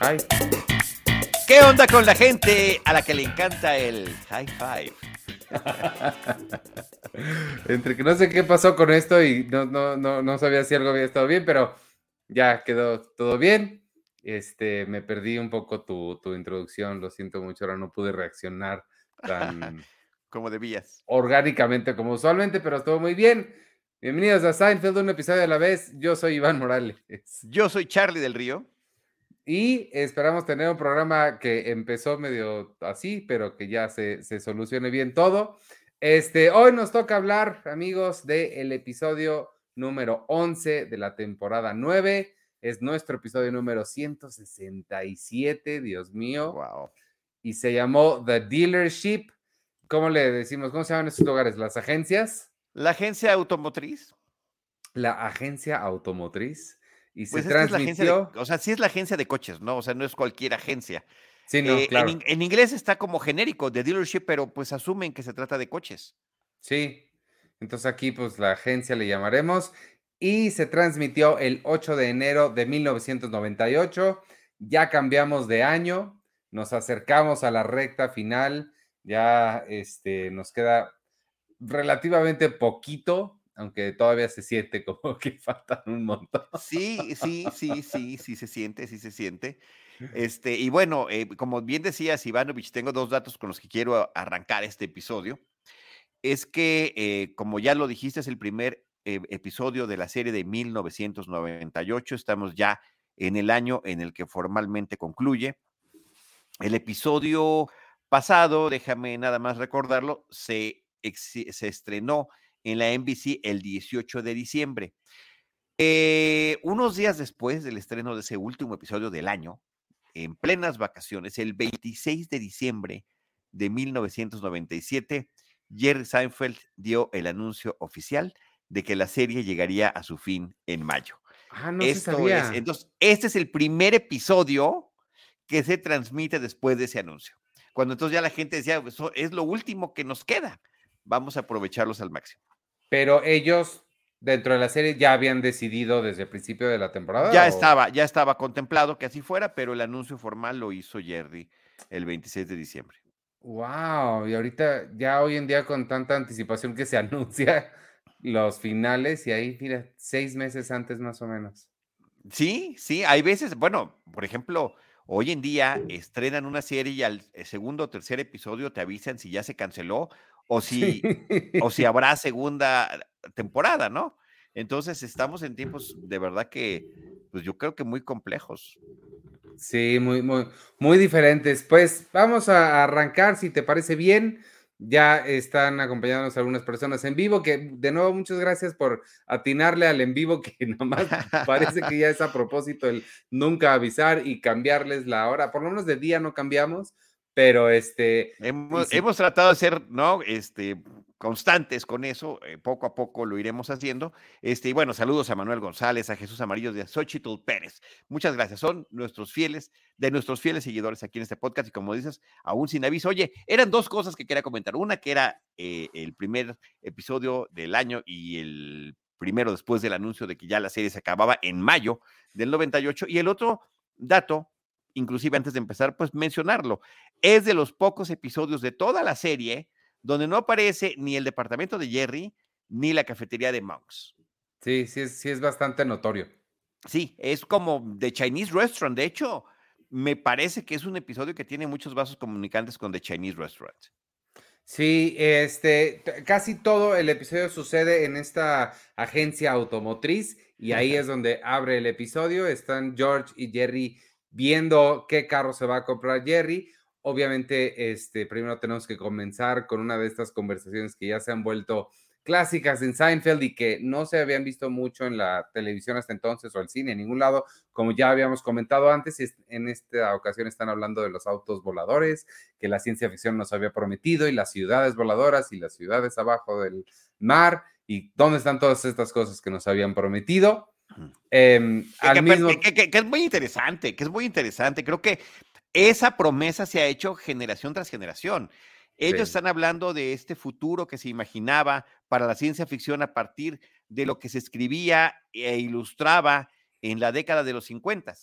Ay, ¿Qué onda con la gente a la que le encanta el high five? entre que no sé qué pasó con esto y no, no, no, no sabía si algo había estado bien, pero ya quedó todo bien. Este, me perdí un poco tu, tu introducción, lo siento mucho, ahora no pude reaccionar tan Como debías. orgánicamente como usualmente, pero estuvo muy bien. Bienvenidos a Seinfeld, un episodio a la vez. Yo soy Iván Morales. Yo soy Charlie del Río. Y esperamos tener un programa que empezó medio así, pero que ya se, se solucione bien todo. Este, hoy nos toca hablar, amigos, del episodio número 11 de la temporada 9. Es nuestro episodio número 167, Dios mío. Wow. Y se llamó The Dealership. ¿Cómo le decimos? ¿Cómo se llaman estos lugares? ¿Las agencias? La agencia automotriz. La agencia automotriz. Y se Pues es que es la agencia de- transmitió. o sea, sí es la agencia de coches, ¿no? O sea, no es cualquier agencia. Sí, no, Eh, en claro. en, inglés está como genérico de dealership, pero pues asumen que se trata de coches. Sí, entonces aquí pues la agencia le llamaremos y se transmitió el 8 de enero de 1998. Ya cambiamos de año, nos acercamos a la recta final, ya este, nos queda relativamente poquito, aunque todavía se siente como que faltan un montón. Sí, sí, sí, sí, sí se siente, sí se siente. Este, y bueno, eh, como bien decías, Ivanovich, tengo dos datos con los que quiero arrancar este episodio. Es que, eh, como ya lo dijiste, es el primer eh, episodio de la serie de 1998. Estamos ya en el año en el que formalmente concluye. El episodio pasado, déjame nada más recordarlo, se, se estrenó en la NBC el 18 de diciembre. Eh, unos días después del estreno de ese último episodio del año, en plenas vacaciones, el 26 de diciembre de 1997, Jerry Seinfeld dio el anuncio oficial de que la serie llegaría a su fin en mayo. Ah, no se sabía. es, entonces, este es el primer episodio que se transmite después de ese anuncio. Cuando entonces ya la gente decía, "Eso es lo último que nos queda, vamos a aprovecharlos al máximo. Pero ellos dentro de la serie ya habían decidido desde el principio de la temporada. Ya o- estaba, ya estaba contemplado que así fuera, pero el anuncio formal lo hizo Jerry el 26 de diciembre. Wow, y ahorita ya hoy en día con tanta anticipación que se anuncia los finales y ahí, mira, seis meses antes más o menos. Sí, sí, hay veces, bueno, por ejemplo, hoy en día estrenan una serie y al segundo o tercer episodio te avisan si ya se canceló o si, o si habrá segunda temporada, ¿no? Entonces estamos en tiempos de verdad que, pues yo creo que muy complejos. Sí, muy, muy, muy diferentes. Pues vamos a arrancar, si te parece bien. Ya están acompañándonos algunas personas en vivo, que de nuevo muchas gracias por atinarle al en vivo, que nomás parece que ya es a propósito el nunca avisar y cambiarles la hora. Por lo menos de día no cambiamos, pero este, Hemos, sí. hemos tratado de ser, ¿no? Este, constantes con eso, eh, poco a poco lo iremos haciendo. Este, y bueno, saludos a Manuel González, a Jesús Amarillo de Xochitl Pérez. Muchas gracias, son nuestros fieles, de nuestros fieles seguidores aquí en este podcast. Y como dices, aún sin aviso, oye, eran dos cosas que quería comentar. Una que era eh, el primer episodio del año y el primero después del anuncio de que ya la serie se acababa en mayo del 98. Y el otro dato, inclusive antes de empezar, pues mencionarlo, es de los pocos episodios de toda la serie donde no aparece ni el departamento de Jerry ni la cafetería de Monks. sí, sí es, sí es bastante notorio. Sí, es como The Chinese Restaurant. De hecho, me parece que es un episodio que tiene muchos vasos comunicantes con The Chinese Restaurant. Sí, este, casi todo el episodio sucede en esta agencia automotriz y ahí es donde abre el episodio. Están George y Jerry viendo qué carro se va a comprar Jerry. Obviamente, este, primero tenemos que comenzar con una de estas conversaciones que ya se han vuelto clásicas en Seinfeld y que no se habían visto mucho en la televisión hasta entonces o el cine en ningún lado, como ya habíamos comentado antes, y en esta ocasión están hablando de los autos voladores, que la ciencia ficción nos había prometido, y las ciudades voladoras y las ciudades abajo del mar, y dónde están todas estas cosas que nos habían prometido. Em, Que, al que- mismo que- que- que es muy interesante, que es muy interesante. Creo que esa promesa se ha hecho generación tras generación. Ellos Sí. están hablando de este futuro que se imaginaba para la ciencia ficción a partir de lo que se escribía e ilustraba en la década de los 50.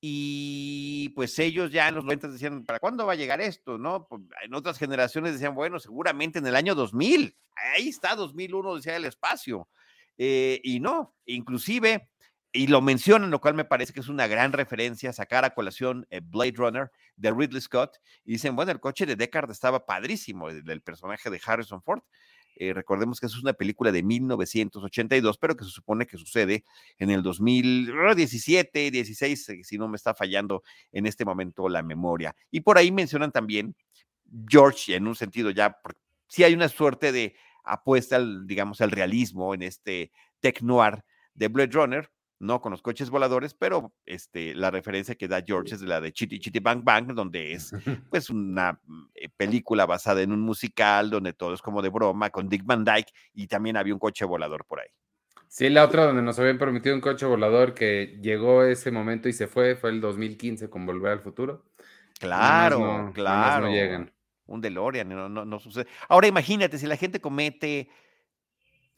Y pues ellos ya en los 90 decían, ¿para cuándo va a llegar esto? ¿No? Pues, en otras generaciones decían, bueno, seguramente en el año 2000. Ahí está, 2001, decía el espacio. Eh, y no, inclusive, y lo mencionan, lo cual me parece que es una gran referencia, sacar a colación eh, Blade Runner de Ridley Scott, y dicen, bueno, el coche de Deckard estaba padrísimo, el, personaje de Harrison Ford. Eh, recordemos que es una película de 1982, pero que se supone que sucede en el 2017, 16, si no me está fallando en este momento la memoria. Y por ahí mencionan también George, en un sentido ya, si hay una suerte de apuesta, al, digamos, al realismo en este tech noir de Blade Runner, no con los coches voladores, pero este, la referencia que da George es de la de Chitty Chitty Bang Bang, donde es pues una mm, eh, película basada en un musical, donde todo es como de broma, con Dick Van Dyke, y también había un coche volador por ahí. Sí, la otra donde nos habían prometido un coche volador que llegó ese momento y se fue, fue el 2015 con Volver al Futuro. Claro, claro. No llegan. Un DeLorean, no, no, no sucede. Ahora imagínate, si la gente comete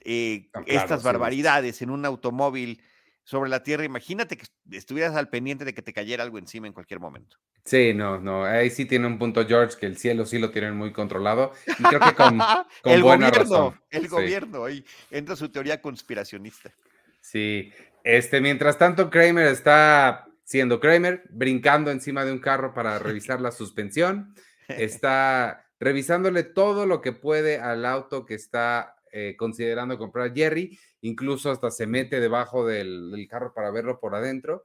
eh, estas barbaridades en un automóvil sobre la tierra, imagínate que estuvieras al pendiente de que te cayera algo encima en cualquier momento. Sí, no, no, ahí sí tiene un punto George, que el cielo sí lo tienen muy controlado. Y creo que con, el gobierno, El gobierno, ahí entra su teoría conspiracionista. Sí, este, mientras tanto Kramer está siendo Kramer, brincando encima de un carro para revisar la suspensión, está revisándole todo lo que puede al auto que está eh, considerando comprar Jerry, incluso hasta se mete debajo del, carro para verlo por adentro.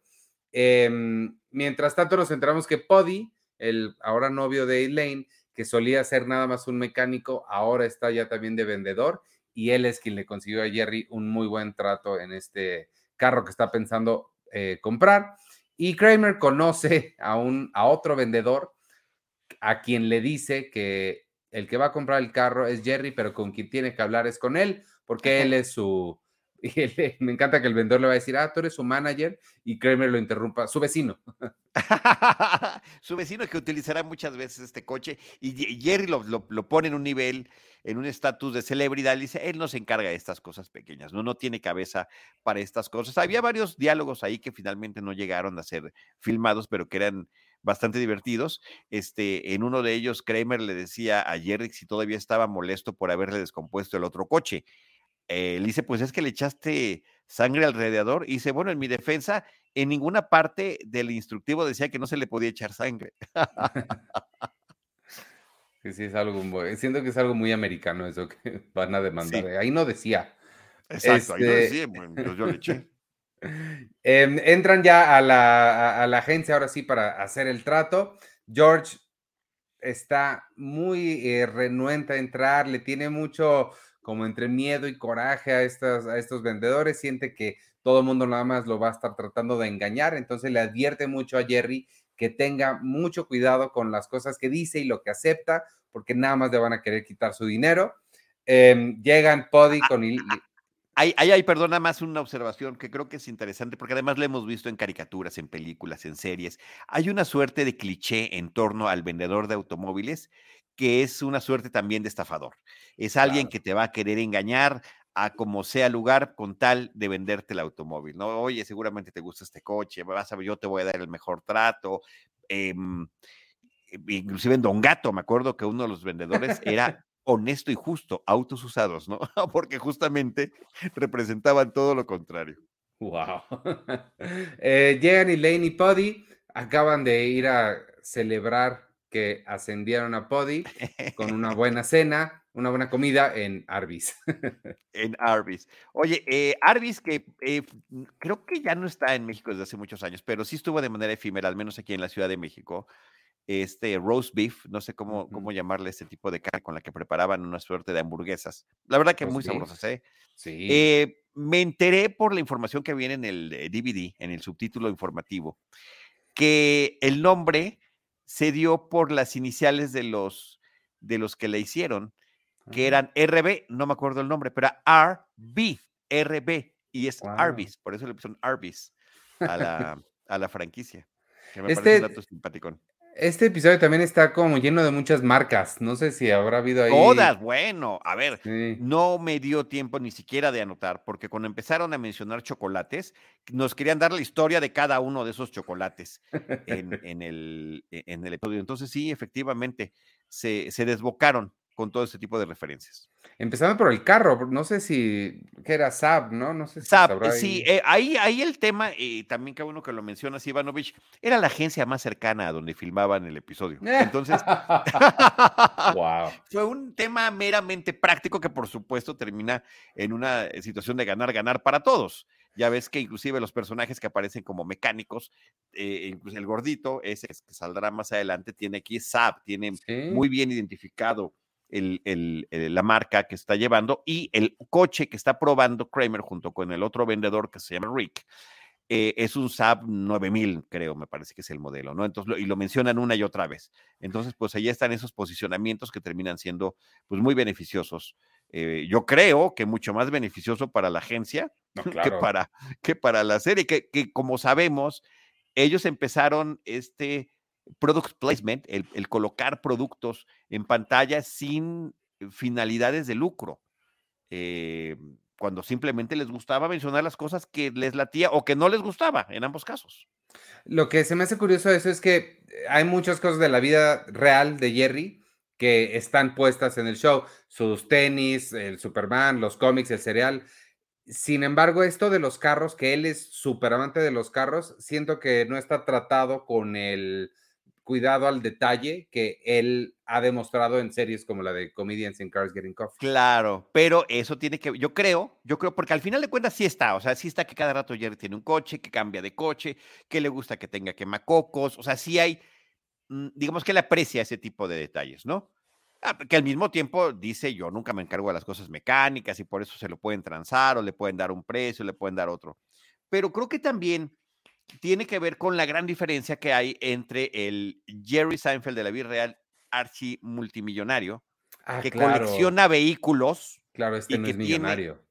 Em, mientras tanto nos enteramos que Poddy, el ahora novio de Elaine, que solía ser nada más un mecánico, ahora está ya también de vendedor y él es quien le consiguió a Jerry un muy buen trato en este carro que está pensando eh, comprar. Y Kramer conoce a, un, a otro vendedor a quien le dice que el que va a comprar el carro es Jerry, pero con quien tiene que hablar es con él, porque él es su... me encanta que el vendedor le va a decir, ah, tú eres su manager, y Kramer lo interrumpa, su vecino. su vecino que utilizará muchas veces este coche, y Jerry lo, pone en un nivel, en un estatus de celebridad, y dice, él no se encarga de estas cosas pequeñas, no, no tiene cabeza para estas cosas. Había varios diálogos ahí que finalmente no llegaron a ser filmados, pero que eran bastante divertidos. Este, en uno de ellos, Kramer le decía a Jerry si todavía estaba molesto por haberle descompuesto el otro coche. Eh, le dice, pues es que le echaste sangre al radiador. Y dice, bueno, en mi defensa, en ninguna parte del instructivo decía que no se le podía echar sangre. sí, sí, es algo, siento que es algo muy americano eso que van a demandar. Ahí no decía. Exacto, ahí no este decía, pues yo le eché. Em, entran ya a la, agencia ahora sí para hacer el trato. George está muy eh, renuente a entrar, le tiene mucho como entre miedo y coraje a, estas, a estos vendedores, siente que todo el mundo nada más lo va a estar tratando de engañar, entonces le advierte mucho a Jerry que tenga mucho cuidado con las cosas que dice y lo que acepta, porque nada más le van a querer quitar su dinero. Em, llegan Poddy con... Ahí hay, perdona más una observación que creo que es interesante, porque además lo hemos visto en caricaturas, en películas, en series. Hay una suerte de cliché en torno al vendedor de automóviles que es una suerte también de estafador. Es alguien que te va a querer engañar a como sea lugar con tal de venderte el automóvil, ¿no? Oye, seguramente te gusta este coche, vas a ver, yo te voy a dar el mejor trato. Em, inclusive en Don Gato, me acuerdo que uno de los vendedores era honesto y justo, autos usados, ¿no? Porque justamente representaban todo lo contrario. Wow. eh, llegan Elaine y Poddy acaban de ir a celebrar que ascendieron a Poddy con una buena cena, una buena comida en Arby's. en Arby's. Oye, eh, Arby's que eh, creo que ya no está en México desde hace muchos años, pero sí estuvo de manera efímera, al menos aquí en la Ciudad de México este roast beef, no sé cómo, cómo llamarle este tipo de carne con la que preparaban una suerte de hamburguesas. La verdad que muy sabrosas, ¿eh? Sí. Eh, me enteré por la información que viene en el DVD, eh, en el subtítulo informativo, que el nombre se dio por las iniciales de los, de los que le hicieron, que eran RB, no me acuerdo el nombre, pero era RB, RB, y es Arby's, por eso le pusieron Arby's a la, a la franquicia. Que me este, parece un dato simpaticón Este episodio también está como lleno de muchas marcas. No sé si habrá habido ahí. Todas, bueno, a ver, no me dio tiempo ni siquiera de anotar, porque cuando empezaron a mencionar chocolates, nos querían dar la historia de cada uno de esos chocolates en, el, e, en el episodio. Entonces, sí, efectivamente, se, se desbocaron con todo este tipo de referencias. Empezando por el carro, no sé si que era Saab, ¿no? No sé si Saab, sí, eh, ahí, ahí el tema, y también cada uno que lo menciona, Ivanovich, era la agencia más cercana a donde filmaban el episodio. Entonces, wow. fue un tema meramente práctico que por supuesto termina en una situación de ganar, ganar para todos. Ya ves que inclusive los personajes que aparecen como mecánicos, eh, incluso el gordito, ese que saldrá más adelante, tiene aquí Saab, tiene muy bien identificado el, la marca que está llevando y el coche que está probando Kramer junto con el otro vendedor que se llama Rick. Eh, es un Saab 9000, creo, me parece que es el modelo, ¿no? Entonces, y lo mencionan una y otra vez. Entonces, pues ahí están esos posicionamientos que terminan siendo, pues, muy beneficiosos. Eh, yo creo que mucho más beneficioso para la agencia que, para, que para la serie, que, que como sabemos, ellos empezaron este, product placement, el, colocar productos en pantalla sin finalidades de lucro. Eh, cuando simplemente les gustaba mencionar las cosas que les latía o que no les gustaba, en ambos casos. Lo que se me hace curioso de eso es que hay muchas cosas de la vida real de Jerry que están puestas en el show, sus tenis, el Superman, los cómics, el cereal. Sin embargo, esto de los carros, que él es súper amante de los carros, siento que no está tratado con el cuidado al detalle que él ha demostrado en series como la de Comedians in Cars Getting Coffee. Claro, pero eso tiene que, yo creo, yo creo, porque al final de cuentas sí está, o sea, sí está que cada rato Jerry tiene un coche, que cambia de coche, que le gusta que tenga quemacocos, o sea, sí hay, mm, digamos que le aprecia ese tipo de detalles, ¿no? Ah, que al mismo tiempo dice, yo nunca me encargo de las cosas mecánicas y por eso se lo pueden transar o le pueden dar un precio, le pueden dar otro. Pero creo que también tiene que ver con la gran diferencia que hay entre el Jerry Seinfeld de la vida real, archi multimillonario, ah, que colecciona vehículos. Claro, este no es millonario.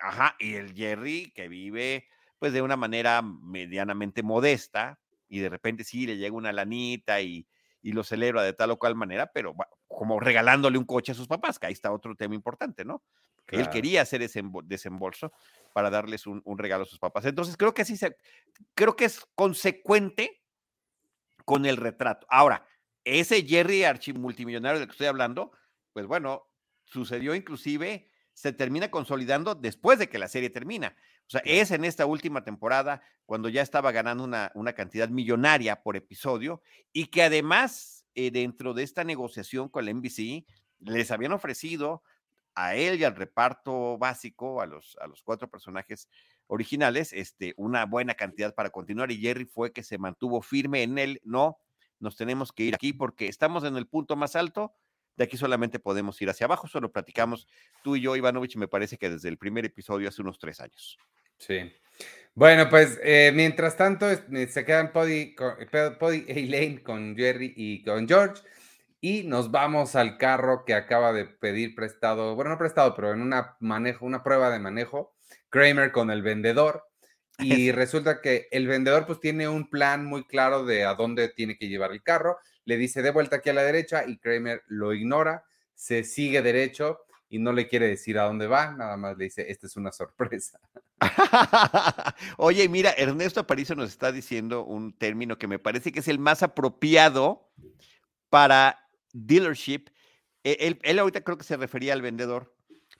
ajá, y el Jerry que vive pues de una manera medianamente modesta y de repente sí le llega una lanita y, y lo celebra de tal o cual manera, pero como regalándole un coche a sus papás, que ahí está otro tema importante, ¿no? Él quería hacer ese desembolso para darles un, regalo a sus papás. Entonces, creo que sí se, creo que es consecuente con el retrato. Ahora, ese Jerry Archie multimillonario del que estoy hablando, pues bueno, sucedió inclusive, se termina consolidando después de que la serie termina. O sea, es en esta última temporada cuando ya estaba ganando una, una cantidad millonaria por episodio y que además, eh, dentro de esta negociación con la NBC, les habían ofrecido a él y al reparto básico, a los, a los cuatro personajes originales, este, una buena cantidad para continuar y Jerry fue que se mantuvo firme en él, no, nos tenemos que ir aquí porque estamos en el punto más alto, de aquí solamente podemos ir hacia abajo, solo platicamos tú y yo, Ivanovich, me parece que desde el primer episodio hace unos tres años. Sí. Bueno, pues eh, mientras tanto eh, se quedan Poddy, y Elaine con Jerry y con George y nos vamos al carro que acaba de pedir prestado, bueno, no prestado, pero en una manejo, una prueba de manejo, Kramer con el vendedor. Y resulta que el vendedor pues tiene un plan muy claro de a dónde tiene que llevar el carro. Le dice de vuelta aquí a la derecha y Kramer lo ignora, se sigue derecho y no le quiere decir a dónde va, nada más le dice, esta es una sorpresa. Oye, mira, Ernesto Aparicio nos está diciendo un término que me parece que es el más apropiado para dealership. E, él, ahorita creo que se refería al vendedor,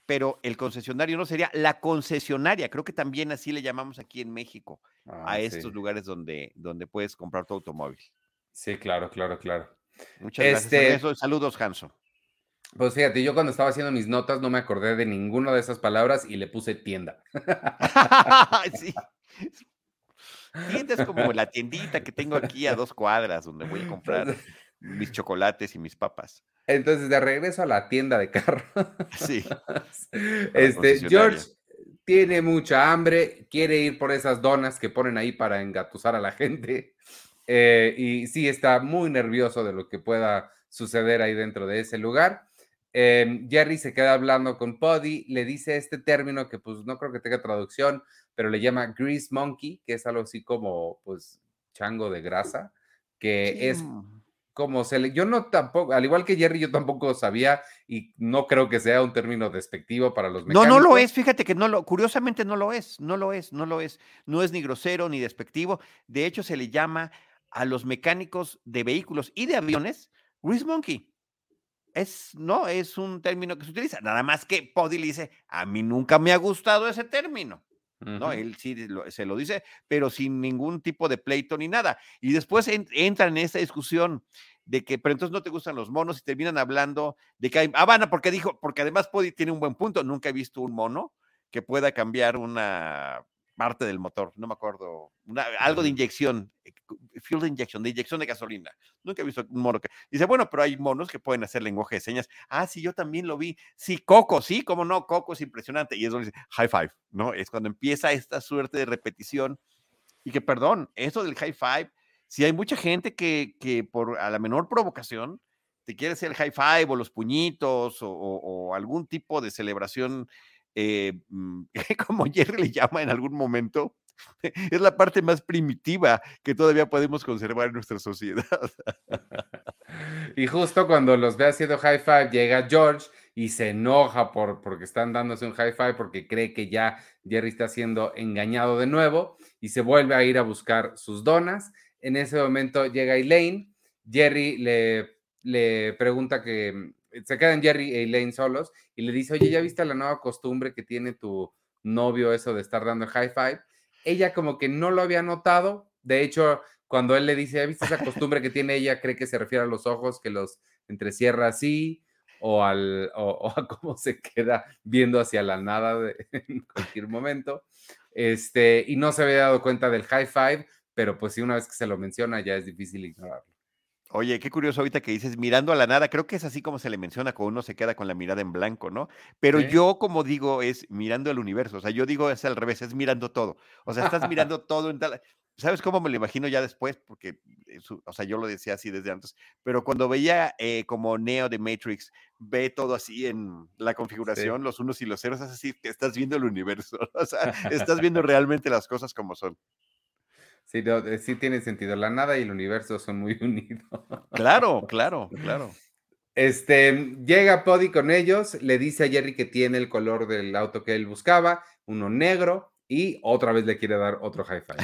pero el concesionario no sería la concesionaria. Creo que también así le llamamos aquí en México a ah, estos lugares donde, donde puedes comprar tu automóvil. Sí, claro, claro, claro. Muchas gracias. Este Saludos, Hanso. Pues fíjate, yo cuando estaba haciendo mis notas no me acordé de ninguna de esas palabras y le puse tienda. sí. Tienda es como la tiendita que tengo aquí a dos cuadras donde voy a comprar mis chocolates y mis papas. Entonces, de regreso a la tienda de carro. Sí. este, George tiene mucha hambre, quiere ir por esas donas que ponen ahí para engatusar a la gente. Eh, y sí, está muy nervioso de lo que pueda suceder ahí dentro de ese lugar. Em, Jerry se queda hablando con Puddy, le dice este término que pues no creo que tenga traducción, pero le llama grease monkey, que es algo así como pues chango de grasa, que es como se le, yo no tampoco, al igual que Jerry, yo tampoco sabía y no creo que sea un término despectivo para los mecánicos. No, no lo es, fíjate que no lo, curiosamente no lo es, no lo es, no lo es, no es ni grosero ni despectivo, de hecho se le llama a los mecánicos de vehículos y de aviones grease monkey. Es, no, es un término que se utiliza, nada más que le dice, a mí nunca me ha gustado ese término. ¿No? Él sí se lo dice, pero sin ningún tipo de pleito ni nada. Y después entran en esta discusión de que, pero entonces no te gustan los monos y terminan hablando de que hay, ah, van, porque dijo, porque además tiene un buen punto, nunca he visto un mono que pueda cambiar una parte del motor, no me acuerdo, algo de inyección, eh, fuel de inyección, de inyección de gasolina. Nunca he visto un mono que dice, bueno, pero hay monos que pueden hacer lenguaje de señas. Ah, sí, yo también lo vi. Sí, Coco, sí, cómo no, Coco es impresionante. Y eso dice, high five, ¿no? Es cuando empieza esta suerte de repetición. Y que, perdón, eso del high five, si hay mucha gente que, que por a la menor provocación te quiere hacer el high five o los puñitos o, o algún tipo de celebración eh, mm, como Jerry le llama en algún momento, es la parte más primitiva que todavía podemos conservar en nuestra sociedad. Y justo cuando los ve haciendo high five, llega George y se enoja por, porque están dándose un high five porque cree que ya Jerry está siendo engañado de nuevo y se vuelve a ir a buscar sus donas. En ese momento llega Elaine, Jerry le, le pregunta que se quedan Jerry y Elaine solos y le dice, oye, ¿ya viste la nueva costumbre que tiene tu novio, eso de estar dando high five? Ella como que no lo había notado. De hecho, cuando él le dice, ¿ya viste esa costumbre que tiene ella? Cree que se refiere a los ojos, que los entrecierra así, o, al, o, a cómo se queda viendo hacia la nada en cualquier momento. Este, y no se había dado cuenta del high five, pero pues sí, una vez que se lo menciona, ya es difícil ignorarlo. Oye, qué curioso ahorita que dices mirando a la nada, creo que es así como se le menciona cuando uno se queda con la mirada en blanco, ¿no? Pero yo como digo es mirando el universo, o sea, yo digo es al revés, es mirando todo, o sea, estás mirando todo en tal... ¿Sabes cómo me lo imagino ya después? Porque, o sea, yo lo decía así desde antes, pero cuando veía eh, como Neo de Matrix, ve todo así en la configuración, los unos y los ceros, es así que estás viendo el universo, o sea, estás viendo realmente las cosas como son. Sí, eh, sí tiene sentido. La nada y el universo son muy unidos. Claro, claro, claro. Este, llega Poddy con ellos, le dice a Jerry que tiene el color del auto que él buscaba, uno negro, y otra vez le quiere dar otro high five.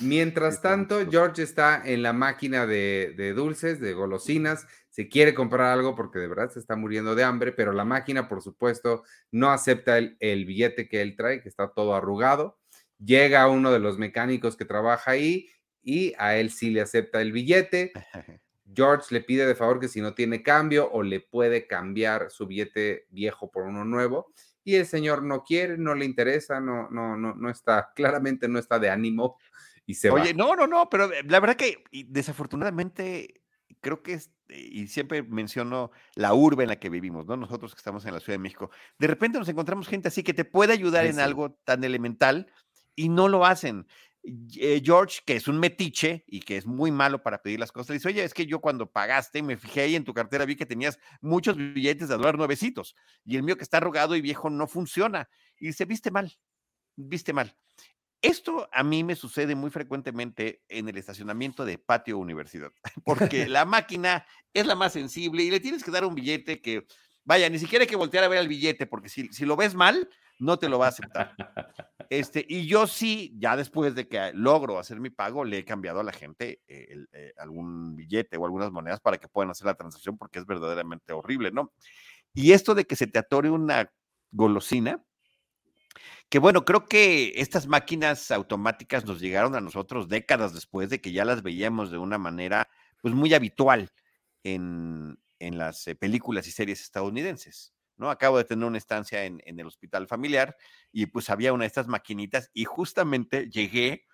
Mientras tanto, George está en la máquina de, dulces, de golosinas, se quiere comprar algo porque de verdad se está muriendo de hambre, pero la máquina, por supuesto, no acepta el, el billete que él trae, que está todo arrugado. Llega uno de los mecánicos que trabaja ahí y a él sí le acepta el billete. George le pide de favor que si no tiene cambio o le puede cambiar su billete viejo por uno nuevo. Y el señor no quiere, no le interesa, no, no, no, no está, claramente no está de ánimo y se Oye, no, no, no, pero eh, la verdad que desafortunadamente creo que es, y siempre menciono la urbe en la que vivimos, ¿no? Nosotros que estamos en la Ciudad de México, de repente nos encontramos gente así que te puede ayudar en algo tan elemental y no lo hacen. Eh, George, que es un metiche y que es muy malo para pedir las cosas, dice, oye, es que yo cuando pagaste, me fijé ahí en tu cartera, vi que tenías muchos billetes de dólar nuevecitos y el mío que está arrugado y viejo no funciona. Y dice, viste mal, viste mal. Esto a mí me sucede muy frecuentemente en el estacionamiento de patio universidad, porque la máquina es la más sensible y le tienes que dar un billete que, vaya, ni siquiera hay que voltear a ver el billete, porque si, si lo ves mal, no te lo va a aceptar. Este, y yo sí, ya después de que logro hacer mi pago, le he cambiado a la gente eh, eh, algún billete o algunas monedas para que puedan hacer la transacción porque es verdaderamente horrible, ¿no? Y esto de que se te atore una golosina, que bueno, creo que estas máquinas automáticas nos llegaron a nosotros décadas después de que ya las veíamos de una manera pues muy habitual en, en las eh, películas y series estadounidenses. ¿No? Acabo de tener una estancia en, el hospital familiar y pues había una de estas maquinitas y justamente llegué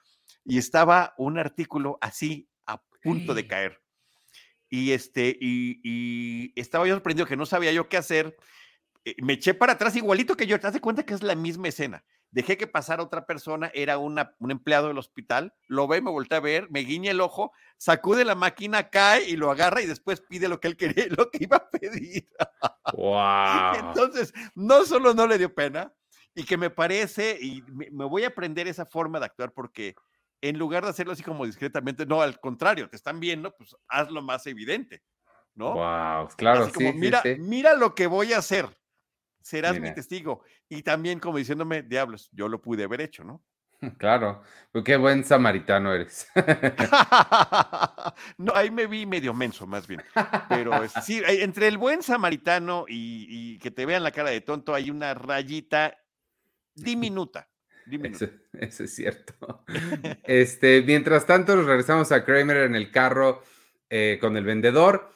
y estaba un artículo así a punto de caer. Y este, y, estaba yo sorprendido que no sabía yo qué hacer. Eh, me eché para atrás igualito que yo, te das cuenta que es la misma escena dejé que pasara otra persona, era una, un empleado del hospital, lo ve, me volteé a ver, me guiña el ojo, sacude la máquina, cae y lo agarra y después pide lo que él quería, lo que iba a pedir. Wow. Entonces, no solo no le dio pena, y que me parece, y me, voy a aprender esa forma de actuar porque en lugar de hacerlo así como discretamente, no, al contrario, te están viendo, pues hazlo más evidente, ¿no? Wow, claro, Así como, sí, mira, sí, sí. mira lo que voy a hacer. Serás mi testigo. Y también como diciéndome, diablos, yo lo pude haber hecho, ¿no? Claro, pues qué buen samaritano eres. no, ahí me vi medio menso, más bien. Pero es- sí, eh, entre el buen samaritano y, y que te vean la cara de tonto, hay una rayita diminuta. diminuta. Eso, eso es cierto. Este, mientras tanto, nos regresamos a Kramer en el carro eh, con el vendedor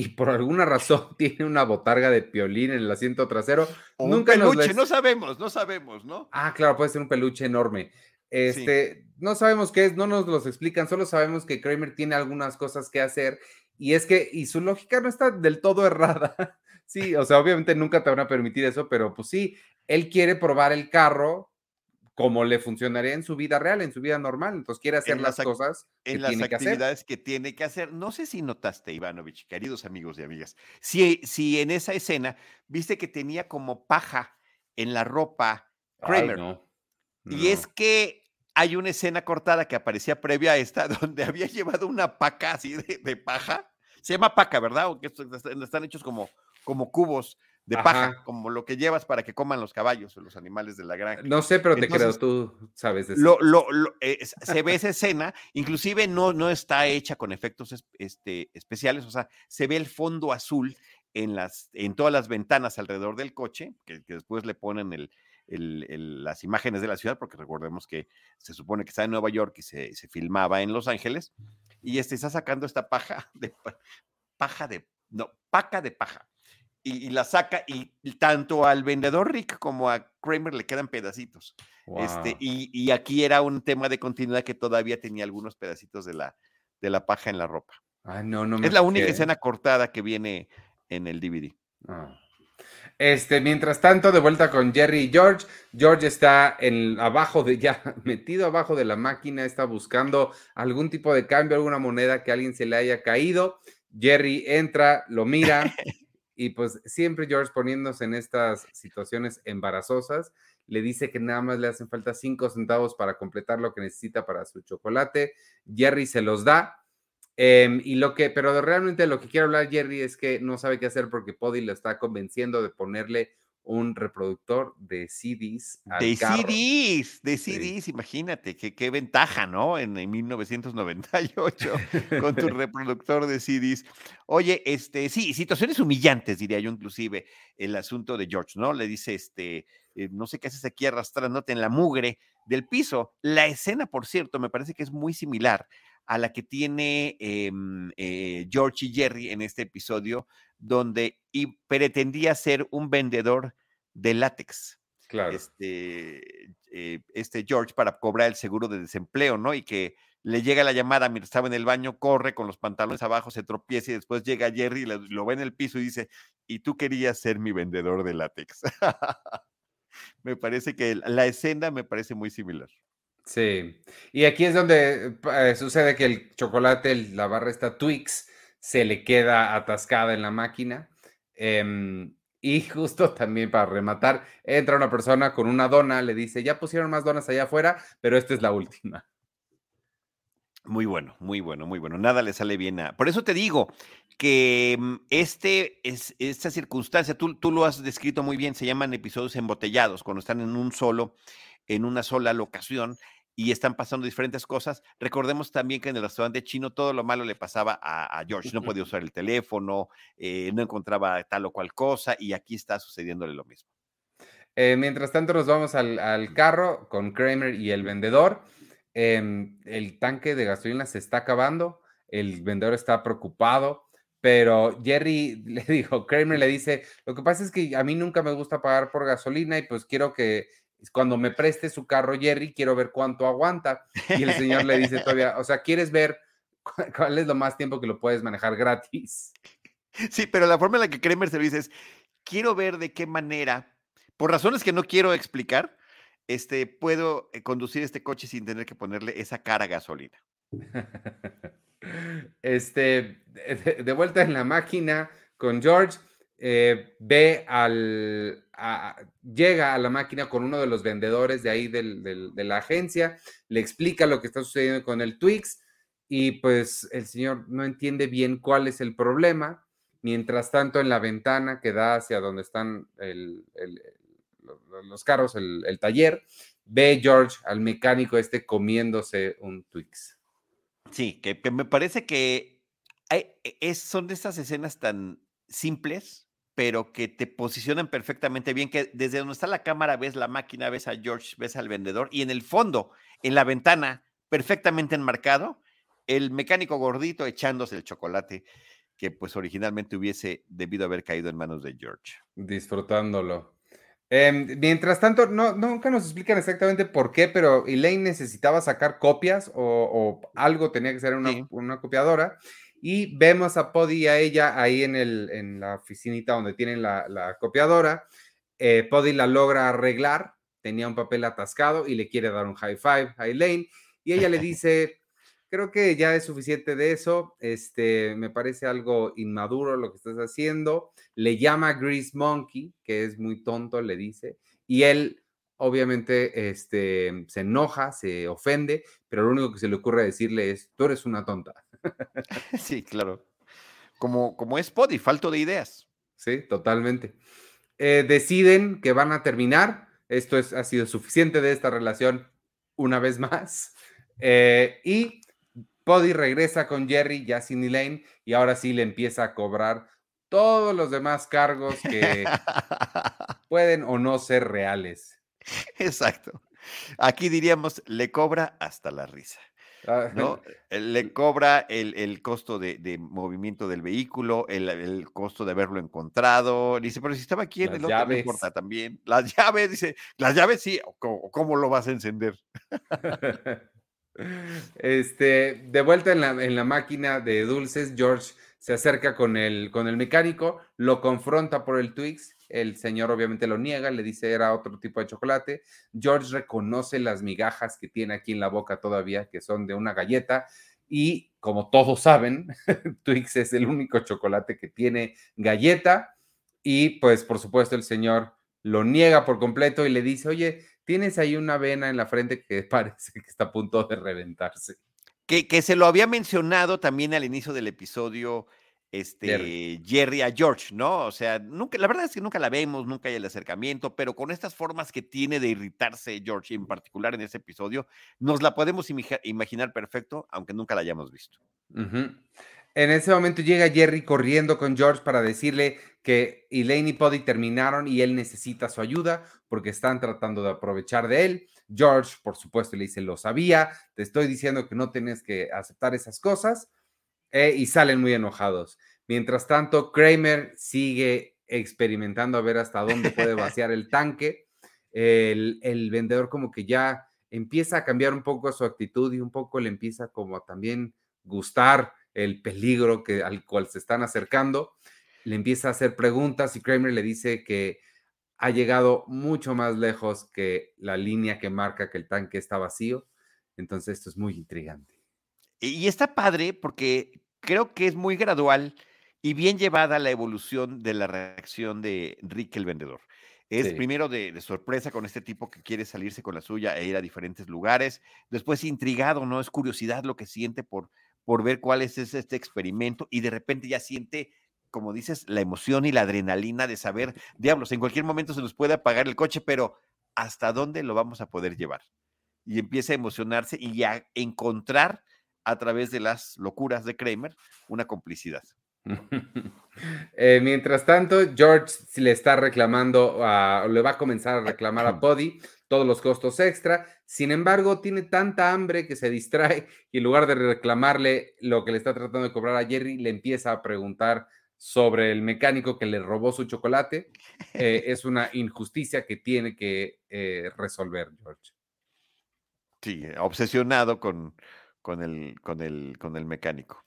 y por alguna razón tiene una botarga de piolín en el asiento trasero. O un Nunca nos peluche, les- no sabemos, no sabemos, ¿no? Ah, claro, puede ser un peluche enorme. Este, no sabemos qué es, no nos los explican, solo sabemos que Kramer tiene algunas cosas que hacer y es que, y su lógica no está del todo errada. Sí, o sea, obviamente nunca te van a permitir eso, pero pues sí, él quiere probar el carro como le funcionaría en su vida real, en su vida normal, entonces quiere hacer En las las cosas que En las tiene que hacer. actividades que tiene que hacer. No sé si notaste, Ivanovich, queridos amigos y amigas, si, si en esa escena viste que tenía como paja en la ropa Ay, Kramer. no, Y es que hay una escena cortada que aparecía previa a esta, donde había llevado una paca así de, de paja. Se llama paca, ¿verdad? O que están hechos como, como cubos de paja, como lo que llevas para que coman los caballos o los animales de la granja. No sé, pero te Entonces, creo, tú sabes de eso. Lo, lo- lo- eh, se ve esa escena, inclusive no, no está hecha con efectos es- este, especiales, o sea, se ve el fondo azul en, las, en todas las ventanas alrededor del coche, que, que después le ponen el- el- el- las imágenes de la ciudad, porque recordemos que se supone que está en Nueva York y se, se filmaba en Los Ángeles, y este está sacando esta paja de pa- paja de, no, paca de paja. Y, y la saca y tanto al vendedor Rick como a Kramer le quedan pedacitos. Este, y, y aquí era un tema de continuidad que todavía tenía algunos pedacitos de la, de la paja en la ropa. Ay, no, no Es la única fijé. escena cortada que viene en el DVD. Ah. Este, mientras tanto, de vuelta con Jerry y George. George está en, abajo de, ya metido abajo de la máquina, está buscando algún tipo de cambio, alguna moneda que a alguien se le haya caído. Jerry entra, lo mira y pues siempre George poniéndose en estas situaciones embarazosas, le dice que nada más le hacen falta cinco centavos para completar lo que necesita para su chocolate. Jerry se los da. Em, y lo que, pero realmente lo que quiere hablar Jerry es que no sabe qué hacer porque Poddy lo está convenciendo de ponerle un reproductor de CDs De carro. CDs, de Sí. CDs, imagínate, qué, qué ventaja, ¿no? En, en 1998, con tu reproductor de CDs. Oye, este, sí, situaciones humillantes, diría yo, inclusive, el asunto de George, ¿no? Le dice, este, eh, no sé qué haces aquí arrastrándote en la mugre del piso. La escena, por cierto, me parece que es muy similar a la que tiene em, eh, George y Jerry en este episodio, donde y pretendía ser un vendedor de látex Claro. este, eh, este George para cobrar el seguro de desempleo, ¿no? Y que le llega la llamada mientras estaba en el baño, corre con los pantalones abajo, se tropieza y después llega Jerry, lo, lo ve en el piso y dice, y tú querías ser mi vendedor de látex. me parece que la escena me parece muy similar. Sí. Y aquí es donde eh, sucede que el chocolate, la barra esta Twix, se le queda atascada en la máquina. Em, y justo también para rematar, entra una persona con una dona, le dice, ya pusieron más donas allá afuera, pero esta es la última. Muy bueno, muy bueno, muy bueno. Nada le sale bien a. Por eso te digo que mm, este es esta circunstancia, tú, tú lo has descrito muy bien, se llaman episodios embotellados, cuando están en un solo, en una sola locación y están pasando diferentes cosas. Recordemos también que en el restaurante chino todo lo malo le pasaba a, a George, no podía usar el teléfono, eh, no encontraba tal o cual cosa, y aquí está sucediéndole lo mismo. Eh, mientras tanto, nos vamos al, al carro con Kramer y el vendedor. Em, el tanque de gasolina se está acabando. El vendedor está preocupado, pero Jerry le dijo, Kramer le dice, lo que pasa es que a mí nunca me gusta pagar por gasolina y pues quiero que cuando me preste su carro Jerry, quiero ver cuánto aguanta. Y el señor le dice todavía, o sea, ¿quieres ver cu- cuál es lo más tiempo que lo puedes manejar gratis? Sí, pero la forma en la que Kramer se lo dice es, quiero ver de qué manera, por razones que no quiero explicar, este, puedo eh, conducir este coche sin tener que ponerle esa cara a gasolina. Este, de, de vuelta en la máquina con George, eh, ve al, llega a la máquina con uno de los vendedores de ahí de la agencia, le explica lo que está sucediendo con el Twix y pues el señor no entiende bien cuál es el problema. Mientras tanto, en la ventana que da hacia donde están los carros, el, taller, ve George al mecánico este comiéndose un Twix. Sí, que, me parece que es, son de estas escenas tan simples, pero que te posicionan perfectamente bien, que desde donde está la cámara ves la máquina, ves a George, ves al vendedor, y en el fondo, en la ventana, perfectamente enmarcado, el mecánico gordito echándose el chocolate que pues originalmente hubiese debido haber caído en manos de George. Disfrutándolo. Em, mientras tanto, no, nunca nos explican exactamente por qué, pero Elaine necesitaba sacar copias o, algo tenía que ser una, una, copiadora. Y vemos a Poddy y a ella ahí en, el, en la oficinita donde tienen la, copiadora. Eh, Poddy la logra arreglar, tenía un papel atascado y le quiere dar un high five a Elaine. Y ella le dice, creo que ya es suficiente de eso. Este, me parece algo inmaduro lo que estás haciendo. Le llama Grease Monkey, que es muy tonto, le dice. Y él, obviamente, este, se enoja, se ofende, pero lo único que se le ocurre decirle es, tú eres una tonta. Sí, claro. Como, como es Poddy, falto de ideas. Sí, totalmente. Eh, deciden que van a terminar. Esto es, ha sido suficiente de esta relación una vez más. Eh, y Poddy regresa con Jerry, ya sin Elaine, y ahora sí le empieza a cobrar todos los demás cargos que pueden o no ser reales. Exacto. Aquí diríamos, le cobra hasta la risa. Ah, ¿no? Le cobra el, costo de, movimiento del vehículo, el, costo de haberlo encontrado. Dice, pero si estaba aquí en el otro, no importa también. Las llaves, dice, las llaves sí, cómo lo vas a encender? Este, de vuelta en la, máquina de dulces, George se acerca con el, con el mecánico, lo confronta por el Twix. El señor obviamente lo niega, le dice era otro tipo de chocolate. George reconoce las migajas que tiene aquí en la boca todavía, que son de una galleta. Y como todos saben, Twix es el único chocolate que tiene galleta. Y pues por supuesto el señor lo niega por completo y le dice, oye, tienes ahí una vena en la frente que parece que está a punto de reventarse. Que, que se lo había mencionado también al inicio del episodio este Jerry. a George, ¿no? O sea, nunca, la verdad es que nunca la vemos, nunca hay el acercamiento, pero con estas formas que tiene de irritarse George, en particular en ese episodio, nos la podemos imaginar perfecto, aunque nunca la hayamos visto. En ese momento llega Jerry corriendo con George para decirle que Elaine y Poddy terminaron y él necesita su ayuda porque están tratando de aprovechar de él. George, por supuesto, le dice, lo sabía, te estoy diciendo que no tienes que aceptar esas cosas eh, y salen muy enojados. Mientras tanto, Kramer sigue experimentando a ver hasta dónde puede vaciar el tanque. El, el vendedor como que ya empieza a cambiar un poco su actitud y un poco le empieza como a también gustar el peligro que, al cual se están acercando. Le empieza a hacer preguntas y Kramer le dice que ha llegado mucho más lejos que la línea que marca que el tanque está vacío. Entonces esto es muy intrigante. Y está padre porque creo que es muy gradual y bien llevada la evolución de la reacción de Rick el vendedor. Es primero de, de, sorpresa con este tipo que quiere salirse con la suya e ir a diferentes lugares. Después intrigado, ¿no? Es curiosidad lo que siente por por ver cuál es este experimento y de repente ya siente, como dices, la emoción y la adrenalina de saber, diablos, en cualquier momento se nos puede apagar el coche, pero ¿hasta dónde lo vamos a poder llevar? Y empieza a emocionarse y a encontrar a través de las locuras de Kramer una complicidad. Eh, mientras tanto, George le está reclamando, le va a comenzar a reclamar a Poddy todos los costos extra. Sin embargo, tiene tanta hambre que se distrae y en lugar de reclamarle lo que le está tratando de cobrar a Jerry, le empieza a preguntar sobre el mecánico que le robó su chocolate. Eh, es una injusticia que tiene que eh, resolver George. Sí, obsesionado con, con, el, con, el, con el mecánico.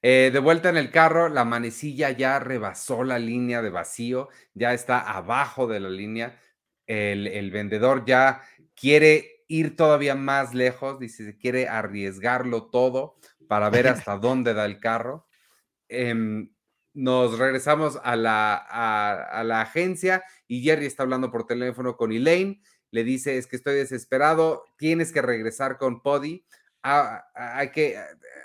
Eh, de vuelta en el carro, la manecilla ya rebasó la línea de vacío, ya está abajo de la línea el, vendedor ya quiere ir todavía más lejos, dice, quiere arriesgarlo todo para ver hasta dónde da el carro. Em, nos regresamos a la, a, la agencia y Jerry está hablando por teléfono con Elaine. Le dice, es que estoy desesperado, tienes que regresar con Poddy. Hay, que,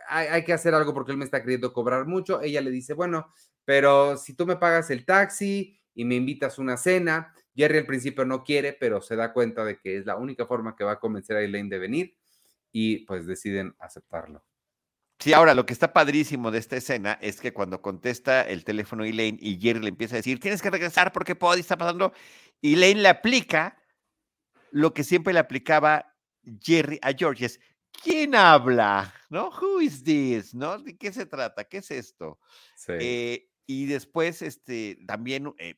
hay, hay, que hacer algo porque él me está queriendo cobrar mucho. Ella le dice, bueno, pero si tú me pagas el taxi y me invitas una cena, Jerry al principio no quiere, pero se da cuenta de que es la única forma que va a convencer a Elaine de venir y pues deciden aceptarlo. Sí, ahora lo que está padrísimo de esta escena es que cuando contesta el teléfono Elaine y Jerry le empieza a decir, tienes que regresar porque Poddy está pasando, Elaine le aplica lo que siempre le aplicaba Jerry a George, es, ¿quién habla? ¿No? Who is this? ¿No? ¿De qué se trata? ¿Qué es esto? Eh, y después, este, también eh,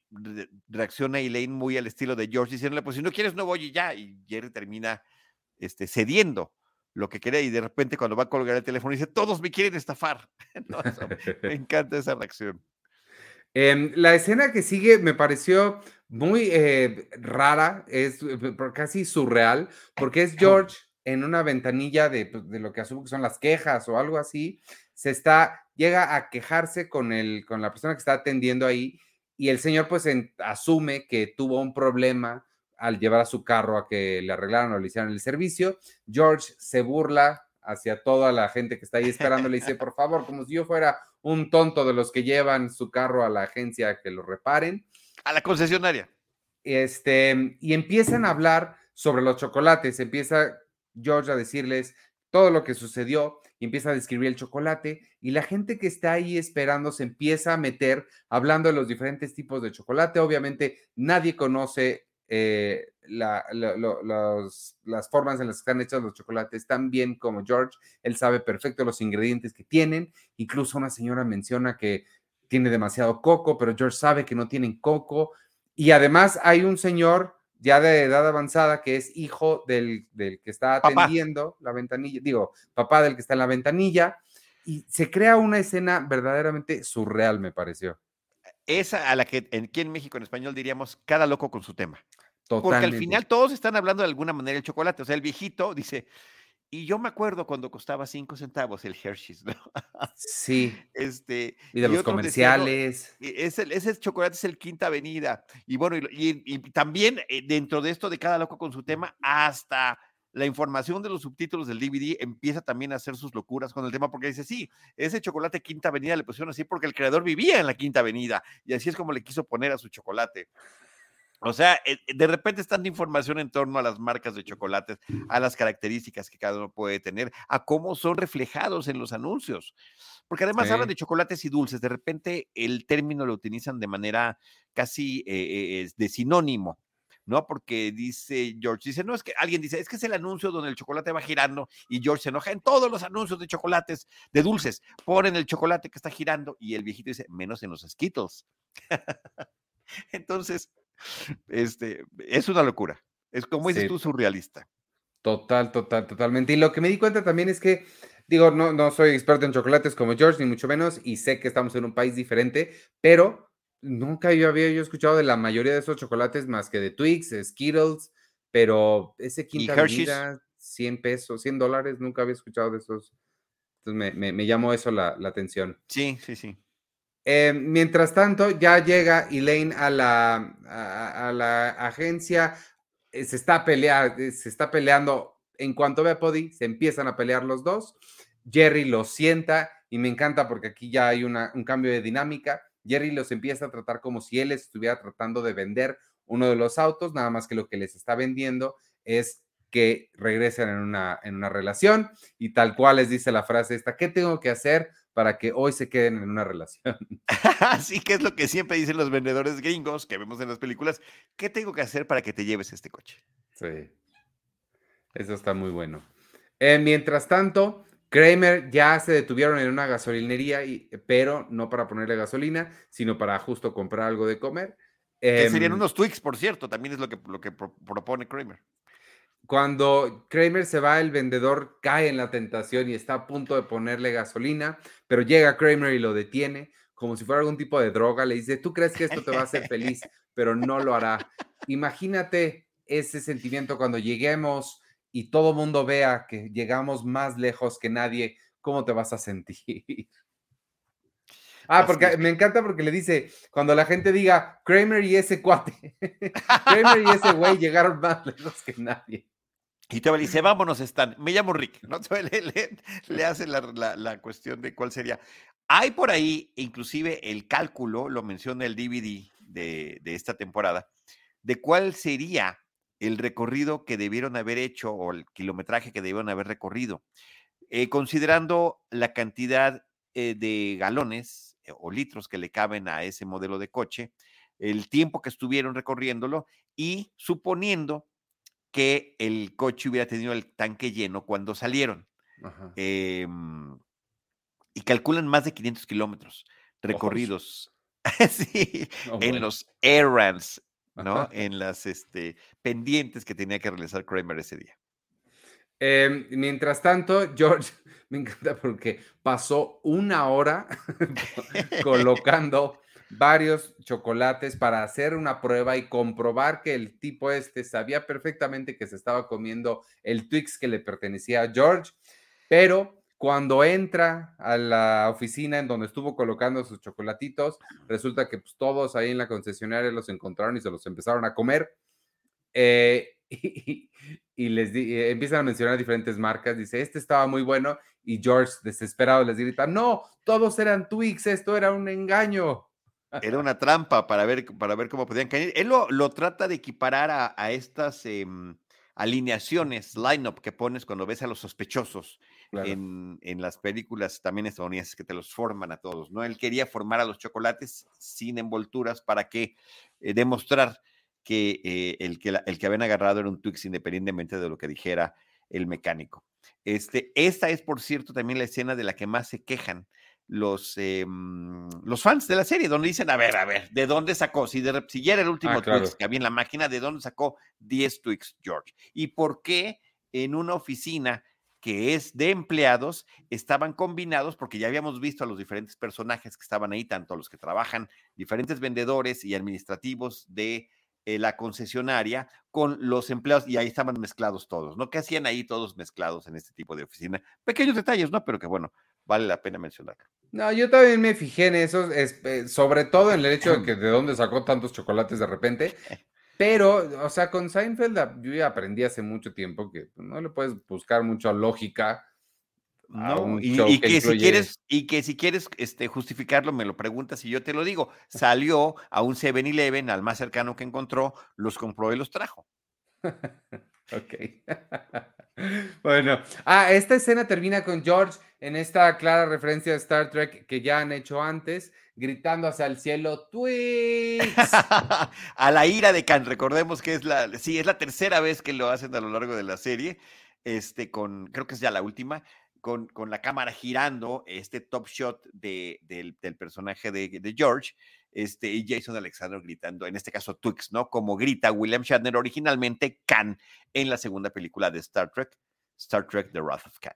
reacciona Elaine muy al estilo de George, diciéndole, pues si no quieres, no voy y ya. Y Jerry termina este, cediendo lo que quería y de repente cuando va a colgar el teléfono dice, todos me quieren estafar. me encanta esa reacción. Em, la escena que sigue me pareció muy eh, rara, es eh, casi surreal, porque es George en una ventanilla de, pues, de, lo que asumo que son las quejas o algo así, se está, llega a quejarse con, el, con la persona que está atendiendo ahí y el señor pues asume que tuvo un problema al llevar a su carro a que le arreglaran o le hicieran el servicio. George se burla hacia toda la gente que está ahí esperando, le dice, por favor, como si yo fuera un tonto de los que llevan su carro a la agencia a que lo reparen. A la concesionaria. Este, y empiezan a hablar sobre los chocolates. Empieza George a decirles todo lo que sucedió y empieza a describir el chocolate y la gente que está ahí esperando se empieza a meter hablando de los diferentes tipos de chocolate. Obviamente nadie conoce eh, las formas en las que están hechos los chocolates tan bien como George. Él sabe perfecto los ingredientes que tienen. Incluso una señora menciona que tiene demasiado coco, pero George sabe que no tienen coco. Y además hay un señor ya de edad avanzada que es hijo del, que está atendiendo la ventanilla, digo, papá del que está en la ventanilla. Y se crea una escena verdaderamente surreal, me pareció. Esa a la que aquí en México en español diríamos cada loco con su tema. Porque al final todos están hablando de alguna manera el chocolate. O sea, el viejito dice, y yo me acuerdo cuando costaba cinco centavos el Hershey's, ¿no? Sí. Este, y de los comerciales. E, ese chocolate es el Quinta Avenida. Y bueno, y, también eh, dentro de esto de cada loco con su tema, hasta la información de los subtítulos del DVD empieza también a hacer sus locuras con el tema, porque dice, sí, ese chocolate Quinta Avenida le pusieron así porque el creador vivía en la Quinta Avenida y así es como le quiso poner a su chocolate. O sea, eh, de repente es tanta información en torno a las marcas de chocolates, a las características que cada uno puede tener, a cómo son reflejados en los anuncios. Porque además hablan de chocolates y dulces. De repente el término lo utilizan de manera casi eh, eh, de sinónimo. ¿no? Porque dice George, dice, no, es que alguien dice, es que es el anuncio donde el chocolate va girando y George se enoja en todos los anuncios de chocolates, de dulces, ponen el chocolate que está girando y el viejito dice, menos en los Skittles. Entonces, este, es una locura. Es como dices tú, surrealista. Total, total, totalmente. Y lo que me di cuenta también es que, digo, no, no soy experto en chocolates como George, ni mucho menos, y sé que estamos en un país diferente, pero nunca yo había yo escuchado de la mayoría de esos chocolates más que de Twix, Skittles, pero ese quinta avenida, 100 pesos, 100 dólares, nunca había escuchado de esos. Entonces me, me, llamó eso la, la atención. Sí, sí, sí. Eh, mientras tanto, ya llega Elaine a la, a, la agencia, eh, se está, eh, se está peleando. En cuanto ve a Poddy, se empiezan a pelear los dos. Jerry los sienta y me encanta porque aquí ya hay un cambio de dinámica. Jerry los empieza a tratar como si él estuviera tratando de vender uno de los autos, nada más que lo que les está vendiendo es que regresen en una, en una relación y tal cual les dice la frase esta, ¿qué tengo que hacer para que hoy se queden en una relación. Así que es lo que siempre dicen los vendedores gringos que vemos en las películas. ¿Qué tengo que hacer para que te lleves este coche? Sí. Eso está muy bueno. Eh, mientras tanto, Kramer ya se detuvieron en una gasolinería, y, pero no para ponerle gasolina, sino para justo comprar algo de comer. serían em, unos Twix, por cierto, también es lo que, lo que propone Kramer. Cuando Kramer se va, el vendedor cae en la tentación y está a punto de ponerle gasolina, pero llega Kramer y lo detiene como si fuera algún tipo de droga. Le dice, tú crees que esto te va a hacer feliz, pero no lo hará. Imagínate ese sentimiento cuando lleguemos y todo mundo vea que llegamos más lejos que nadie, ¿cómo te vas a sentir? Ah, porque me encanta porque le dice, cuando la gente diga, Kramer y ese cuate, Kramer y ese güey llegaron más lejos que nadie. Y te dice, vámonos, están. Me llamo Rick, ¿no? Le, le, hace la, cuestión de cuál sería. Hay por ahí, inclusive, el cálculo, lo menciona el DVD de, de esta temporada, de cuál sería el recorrido que debieron haber hecho o el kilometraje que debieron haber recorrido, eh, considerando la cantidad eh, de galones eh, o litros que le caben a ese modelo de coche, el tiempo que estuvieron recorriéndolo y suponiendo que el coche hubiera tenido el tanque lleno cuando salieron. Em, y calculan más de 500 kilómetros recorridos en los errands, ¿no? en las este, pendientes que tenía que realizar Kramer ese día. Em, mientras tanto, George, me encanta porque pasó una hora colocando varios chocolates para hacer una prueba y comprobar que el tipo este sabía perfectamente que se estaba comiendo el Twix que le pertenecía a George, pero cuando entra a la oficina en donde estuvo colocando sus chocolatitos, resulta que pues, todos ahí en la concesionaria los encontraron y se los empezaron a comer. Eh, y, les eh, empiezan a mencionar diferentes marcas. Dice, este estaba muy bueno. Y George, desesperado, les grita, no, todos eran Twix, esto era un engaño. Era una trampa para ver, para ver cómo podían caer. Él lo, lo trata de equiparar a, estas em, alineaciones, line-up que pones cuando ves a los sospechosos en, en, las películas también estadounidenses que te los forman a todos, ¿no? Él quería formar a los chocolates sin envolturas para que eh, demostrar que, eh, el, que el que habían agarrado era un Twix independientemente de lo que dijera el mecánico. Este, esta es, por cierto, también la escena de la que más se quejan los, em, los fans de la serie, donde dicen, a ver, a ver, ¿de dónde sacó? Si, de, si ya era el último ah, Twix que había en la máquina, ¿de dónde sacó 10 Twix, George? ¿Y por qué en una oficina que es de empleados, estaban combinados porque ya habíamos visto a los diferentes personajes que estaban ahí, tanto los que trabajan, diferentes vendedores y administrativos de eh, la concesionaria con los empleados y ahí estaban mezclados todos, ¿no? ¿Qué hacían ahí todos mezclados en este tipo de oficina? Pequeños detalles, ¿no? Pero que bueno, vale la pena mencionar. No, yo también me fijé en eso, eh, sobre todo en el hecho de que de dónde sacó tantos chocolates de repente. Pero, o sea, con Seinfeld yo ya aprendí hace mucho tiempo que no le puedes buscar mucha lógica no, y, que, si quieres, y que si quieres este, justificarlo, me lo preguntas y yo te lo digo. Salió a un 7-Eleven, al más cercano que encontró, los compró y los trajo. ok. bueno, ah, esta escena termina con George en esta clara referencia a Star Trek que ya han hecho antes, gritando hacia el cielo, Twix. a la ira de Khan, recordemos que es la, sí, es la tercera vez que lo hacen a lo largo de la serie, este, con, creo que es ya la última con, la cámara girando, este top shot de, del, personaje de, George, este, y Jason Alexander gritando, en este caso Twix, ¿no? Como grita William Shatner originalmente Khan en la segunda película de Star Trek, Star Trek The Wrath of Khan.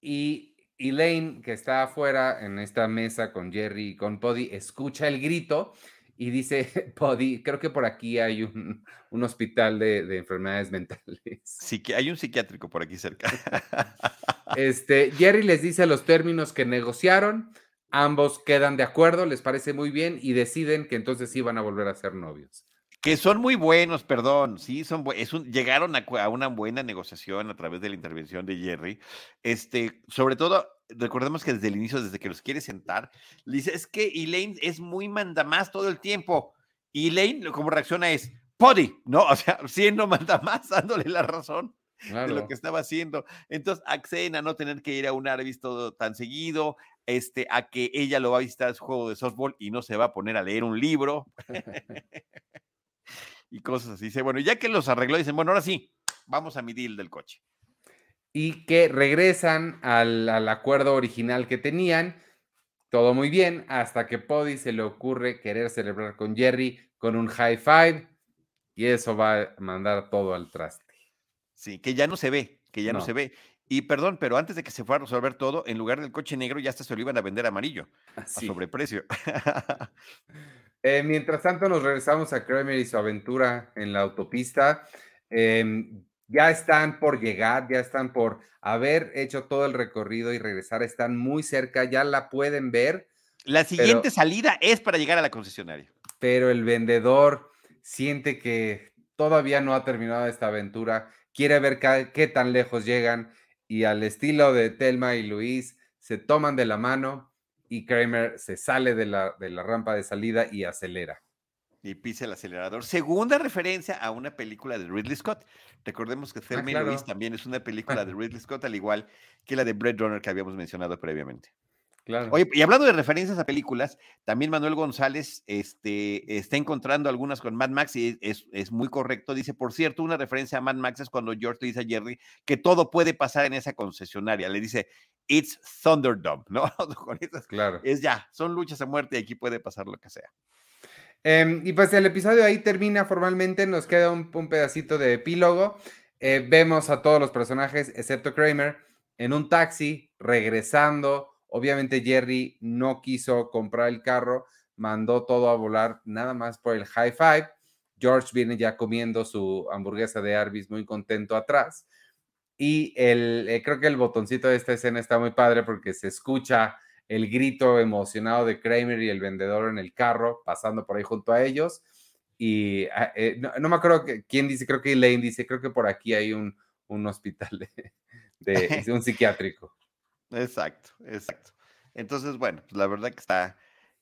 Y Elaine, que está afuera en esta mesa con Jerry y con Poddy, escucha el grito y dice, Poddy, creo que por aquí hay un, hospital de, de, enfermedades mentales. Sí, que hay un psiquiátrico por aquí cerca. Este, Jerry les dice los términos que negociaron, ambos quedan de acuerdo, les parece muy bien y deciden que entonces sí van a volver a ser novios. Que son muy buenos, perdón, sí, son es llegaron a, una buena negociación a través de la intervención de Jerry. Este, sobre todo, recordemos que desde el inicio, desde que los quiere sentar, le dice, es que Elaine es muy mandamás todo el tiempo. Y Elaine, como reacciona es, Poddy, ¿no? O sea, siendo mandamás, dándole la razón de lo que estaba haciendo. Entonces acceden a no tener que ir a un Arby's todo tan seguido, este, a que ella lo va a visitar a su juego de softball y no se va a poner a leer un libro. y cosas así. Dice, bueno, ya que los arregló, dicen, bueno, ahora sí, vamos a mi deal del coche. Y que regresan al, al acuerdo original que tenían. Todo muy bien, hasta que Poddy se le ocurre querer celebrar con Jerry con un high five y eso va a mandar todo al traste. Sí, que ya no se ve, que ya no. se ve. Y perdón, pero antes de que se fuera a resolver todo, en lugar del coche negro ya hasta se lo iban a vender amarillo, a sobreprecio. Eh, mientras tanto, nos regresamos a Kramer y su aventura en la autopista. Em, ya están por llegar, ya están por haber hecho todo el recorrido y regresar, están muy cerca, ya la pueden ver, La siguiente salida es para llegar a la concesionaria. Pero el vendedor siente que todavía no ha terminado esta aventura, quiere ver qué, tan lejos llegan y al estilo de Telma y Luis se toman de la mano y Kramer se sale de la, de la rampa de salida y acelera. Y pisa el acelerador. Segunda referencia a una película de Ridley Scott. Recordemos que ah, Thelma Luis también es una película de Ridley Scott, al igual que la de Brad Runner que habíamos mencionado previamente. Oye, y hablando de referencias a películas, también Manuel González este, está encontrando algunas con Mad Max y es, muy correcto. Dice, por cierto, una referencia a Mad Max es cuando George le dice a Jerry que todo puede pasar en esa concesionaria. Le dice, it's Thunderdome, ¿no? con claro. Es ya, son luchas a muerte y aquí puede pasar lo que sea. Em, y pues el episodio ahí termina formalmente, nos queda un, pedacito de epílogo. Eh, vemos a todos los personajes, excepto Kramer, en un taxi, regresando Obviamente Jerry no quiso comprar el carro, mandó todo a volar nada más por el high five. George viene ya comiendo su hamburguesa de Arby's muy contento atrás. Y el, eh, creo que el botoncito de esta escena está muy padre porque se escucha el grito emocionado de Kramer y el vendedor en el carro pasando por ahí junto a ellos. Y ah, eh, no, me acuerdo quién dice, creo que Elaine dice, creo que por aquí hay un, hospital de un psiquiátrico. Exacto, exacto. Entonces, bueno, pues la verdad que está,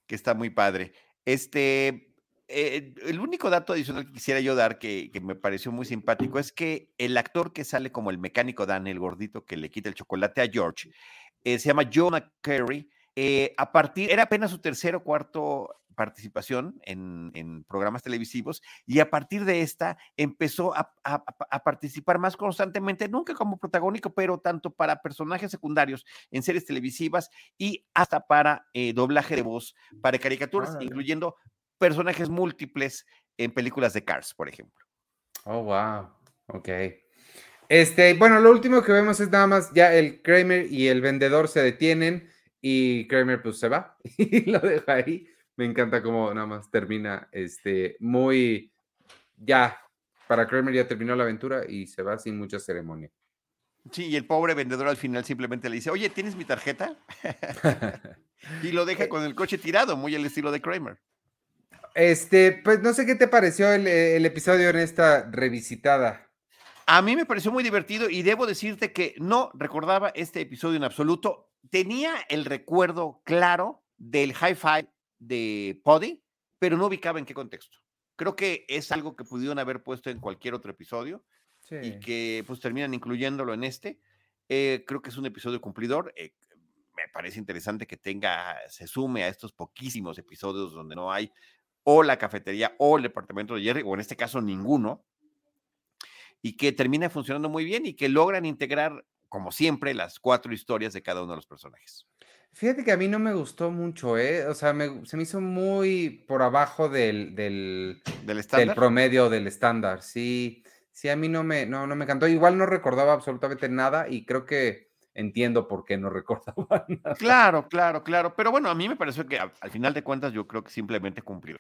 que está muy padre. Este, eh, el único dato adicional que quisiera yo dar que, me pareció muy simpático es que el actor que sale como el mecánico Dan, el gordito que le quita el chocolate a George, eh, se llama Jonah Carey. Eh, a partir, era apenas su tercer o cuarto participación en, programas televisivos y a partir de esta empezó a, participar más constantemente, nunca como protagónico, pero tanto para personajes secundarios en series televisivas y hasta para eh, doblaje de voz para caricaturas, incluyendo personajes múltiples en películas de Cars, por ejemplo. Oh, wow. Ok. Este, bueno, lo último que vemos es nada más ya el Kramer y el vendedor se detienen y Kramer pues se va y lo deja ahí me encanta cómo nada más termina este, muy ya. Para Kramer ya terminó la aventura y se va sin mucha ceremonia. Sí, y el pobre vendedor al final simplemente le dice, oye, ¿tienes mi tarjeta? y lo deja eh con el coche tirado, muy al estilo de Kramer. Este, pues no sé qué te pareció el, el, episodio en esta revisitada. A mí me pareció muy divertido y debo decirte que no recordaba este episodio en absoluto. Tenía el recuerdo claro del high five de Poddy, pero no ubicaba en qué contexto. Creo que es algo que pudieron haber puesto en cualquier otro episodio y que pues terminan incluyéndolo en este. Eh, creo que es un episodio cumplidor. Eh, me parece interesante que tenga, se sume a estos poquísimos episodios donde no hay o la cafetería o el departamento de Jerry, o en este caso ninguno, y que termina funcionando muy bien y que logran integrar, como siempre, las cuatro historias de cada uno de los personajes. Fíjate que a mí no me gustó mucho, ¿eh? O sea, se me hizo muy por abajo del, del, ¿Del, promedio del estándar. Sí, sí, a mí no me, no, no me encantó. Igual no recordaba absolutamente nada y creo que entiendo por qué no recordaba nada. Claro, claro, claro. Pero bueno, a mí me pareció que al final de cuentas yo creo que simplemente cumplió.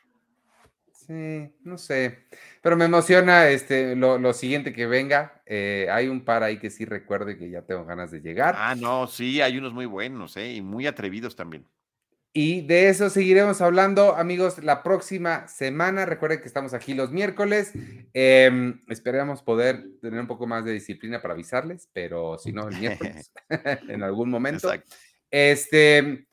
Sí, no sé. Pero me emociona este, lo, siguiente que venga. Eh, hay un par ahí que sí recuerde que ya tengo ganas de llegar. Ah, no, sí, hay unos muy buenos, ¿eh? Y muy atrevidos también. Y de eso seguiremos hablando, amigos, la próxima semana. Recuerden que estamos aquí los miércoles. Em, esperamos poder tener un poco más de disciplina para avisarles, pero si no, el miércoles, en algún momento. Exacto. Este,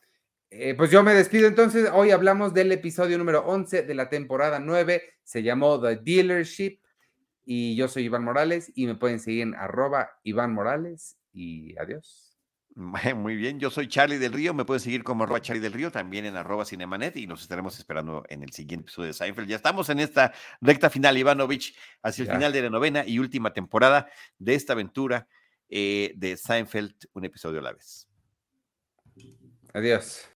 eh, pues yo me despido entonces. Hoy hablamos del episodio número 11 de la temporada 9. Se llamó The Dealership. Y yo soy Iván Morales y me pueden seguir en arroba Iván Morales. Y adiós. Muy bien, yo soy Charlie del Río, me pueden seguir como arroba Charlie del Río, también en arroba Cinemanet y nos estaremos esperando en el siguiente episodio de Seinfeld. Ya estamos en esta recta final, Ivanovich, hacia el final de la novena y última temporada de esta aventura eh, de Seinfeld, un episodio a la vez. Adiós.